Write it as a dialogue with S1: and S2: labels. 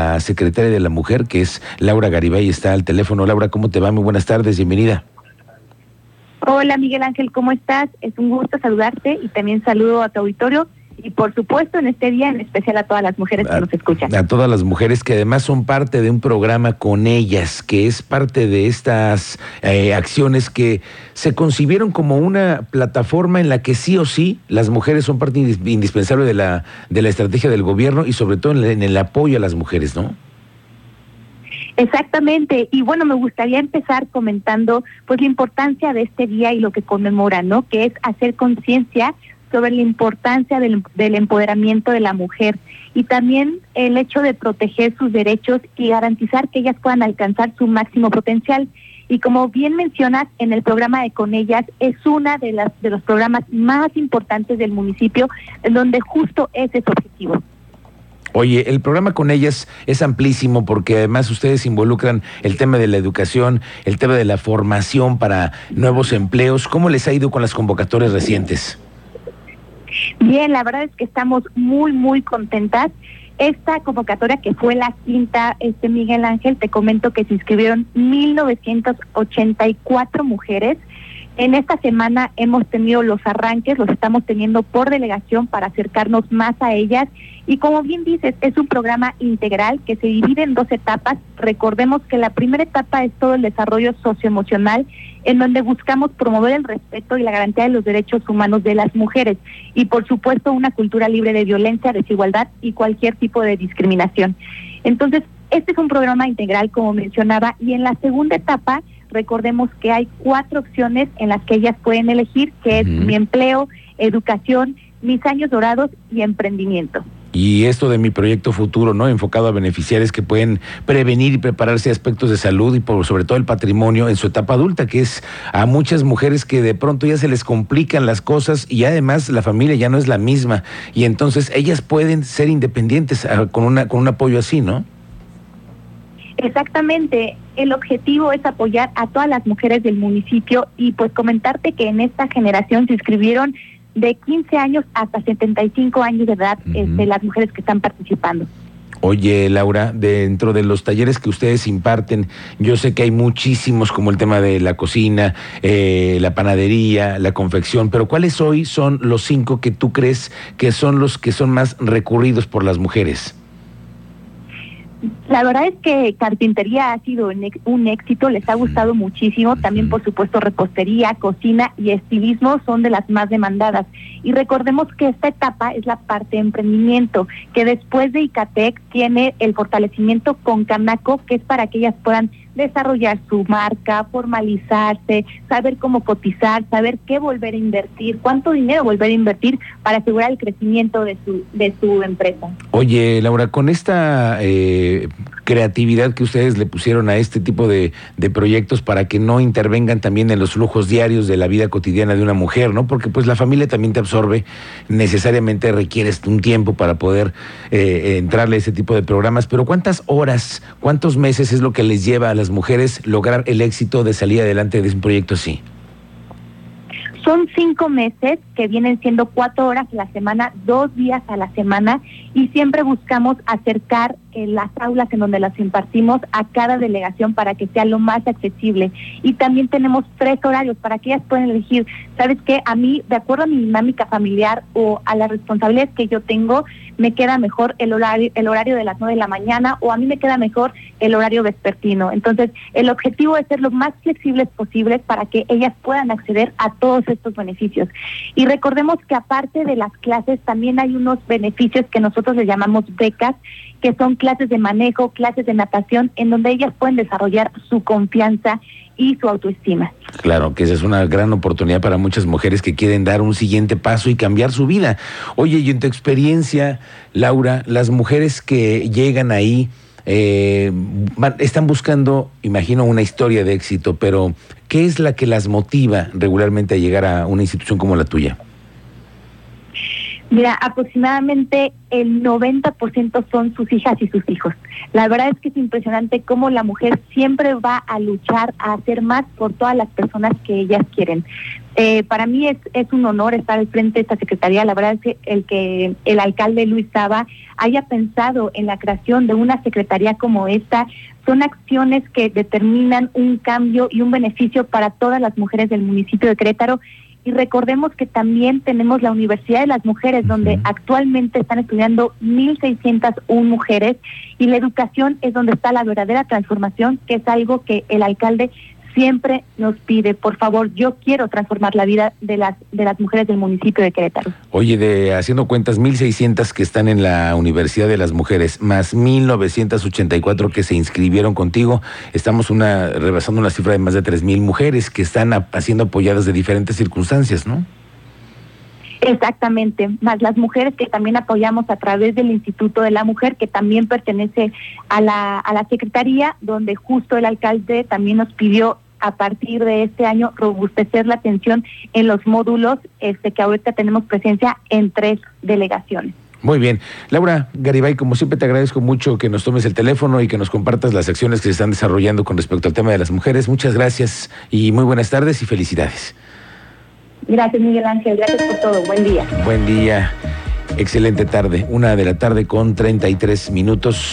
S1: la secretaria de la mujer, que es Laura Garibay, está al teléfono. Laura, ¿cómo te va? Muy buenas tardes, bienvenida.
S2: Hola Miguel Ángel, ¿cómo estás? Es un gusto saludarte y también saludo a tu auditorio y por supuesto en este día en especial a todas las mujeres que nos escuchan.
S1: A todas las mujeres que además son parte de un programa con ellas, que es parte de estas eh, acciones que se concibieron como una plataforma en la que sí o sí las mujeres son parte indispensable de la, de la estrategia del gobierno y sobre todo en el apoyo a las mujeres, ¿no?
S2: Exactamente, y bueno, me gustaría empezar comentando pues la importancia de este día y lo que conmemora, ¿no? Que es hacer conciencia sobre la importancia del, empoderamiento de la mujer y también el hecho de proteger sus derechos y garantizar que ellas puedan alcanzar su máximo potencial. Y como bien mencionas, en el programa de Con Ellas es una de de los programas más importantes del municipio, donde justo ese es objetivo.
S1: Oye, el programa con ellas es amplísimo porque además ustedes involucran el tema de la educación, el tema de la formación para nuevos empleos. ¿Cómo les ha ido con las convocatorias recientes?
S2: Bien, la verdad es que estamos muy, muy contentas. Esta convocatoria que fue la quinta, este Miguel Ángel, te comento que se inscribieron 1.984 mujeres en esta semana hemos tenido los arranques, los estamos teniendo por delegación para acercarnos más a ellas. Y como bien dices, es un programa integral que se divide en dos etapas. Recordemos que la primera etapa es todo el desarrollo socioemocional, en donde buscamos promover el respeto y la garantía de los derechos humanos de las mujeres. Y por supuesto, una cultura libre de violencia, desigualdad y cualquier tipo de discriminación. Entonces, este es un programa integral, como mencionaba, y en la segunda etapa recordemos que hay cuatro opciones en las que ellas pueden elegir, que es mi empleo, educación, mis años dorados y emprendimiento.
S1: Y esto de mi proyecto futuro, ¿no? Enfocado a beneficiarios que pueden prevenir y prepararse aspectos de salud y por sobre todo el patrimonio en su etapa adulta, que es a muchas mujeres que de pronto ya se les complican las cosas y además la familia ya no es la misma y entonces ellas pueden ser independientes ah, con una con un apoyo así, ¿no?
S2: Exactamente, el objetivo es apoyar a todas las mujeres del municipio y pues comentarte que en esta generación se inscribieron de 15 años hasta 75 años de edad este, las mujeres que están participando.
S1: Oye, Laura, dentro de los talleres que ustedes imparten, yo sé que hay muchísimos como el tema de la cocina, eh, la panadería, la confección, pero ¿cuáles hoy son los cinco que tú crees que son los que son más recurridos por las mujeres?
S2: La verdad es que carpintería ha sido un éxito, les ha gustado muchísimo. También, por supuesto, repostería, cocina y estilismo son de las más demandadas. Y recordemos que esta etapa es la parte de emprendimiento, que después de ICATEC tiene el fortalecimiento con Canaco, que es para que ellas puedan desarrollar su marca, formalizarse, saber cómo cotizar, saber qué volver a invertir, cuánto dinero volver a invertir para asegurar el crecimiento de su, de su empresa.
S1: Oye, Laura, con esta eh, creatividad que ustedes le pusieron a este tipo de, de, proyectos para que no intervengan también en los flujos diarios de la vida cotidiana de una mujer, ¿no? Porque pues la familia también te absorbe, necesariamente requieres un tiempo para poder eh, entrarle a ese tipo de programas, pero ¿cuántas horas, cuántos meses es lo que les lleva a las mujeres lograr el éxito de salir adelante de un proyecto así?
S2: Son cinco meses que vienen siendo cuatro horas a la semana, dos días a la semana y siempre buscamos acercar en las aulas en donde las impartimos a cada delegación para que sea lo más accesible. Y también tenemos tres horarios para que ellas puedan elegir, ¿sabes qué? A mí, de acuerdo a mi dinámica familiar o a las responsabilidades que yo tengo, me queda mejor el horario, el horario de las nueve de la mañana o a mí me queda mejor el horario vespertino. Entonces, el objetivo es ser lo más flexibles posibles para que ellas puedan acceder a todos estos beneficios. Y recordemos que aparte de las clases, también hay unos beneficios que nosotros le llamamos becas, que son clases de manejo, clases de natación, en donde ellas pueden desarrollar su confianza y su autoestima.
S1: Claro, que esa es una gran oportunidad para muchas mujeres que quieren dar un siguiente paso y cambiar su vida. Oye, y en tu experiencia, Laura, las mujeres que llegan ahí, eh, están buscando, imagino, una historia de éxito, pero ¿qué es la que las motiva regularmente a llegar a una institución como la tuya?
S2: Mira, aproximadamente el 90% son sus hijas y sus hijos. La verdad es que es impresionante cómo la mujer siempre va a luchar a hacer más por todas las personas que ellas quieren. Eh, para mí es, un honor estar al frente de esta secretaría. La verdad es que el que el alcalde Luis Saba haya pensado en la creación de una secretaría como esta son acciones que determinan un cambio y un beneficio para todas las mujeres del municipio de Querétaro y recordemos que también tenemos la Universidad de las Mujeres, donde actualmente están estudiando 1.601 mujeres, y la educación es donde está la verdadera transformación, que es algo que el alcalde siempre nos pide, por favor, yo quiero transformar la vida de las de las mujeres del municipio de Querétaro.
S1: Oye, de haciendo cuentas, 1.600 que están en la Universidad de las Mujeres, más 1.984 que se inscribieron contigo, estamos una rebasando una cifra de más de 3.000 mujeres que están haciendo apoyadas de diferentes circunstancias, ¿no?
S2: Exactamente, más las mujeres que también apoyamos a través del Instituto de la Mujer, que también pertenece a la, a la Secretaría, donde justo el alcalde también nos pidió a partir de este año robustecer la atención en los módulos este que ahorita tenemos presencia en tres delegaciones.
S1: Muy bien. Laura Garibay, como siempre te agradezco mucho que nos tomes el teléfono y que nos compartas las acciones que se están desarrollando con respecto al tema de las mujeres. Muchas gracias y muy buenas tardes y felicidades.
S2: Gracias, Miguel Ángel. Gracias por todo. Buen día.
S1: Buen día. Excelente tarde. Una de la tarde con 33 minutos.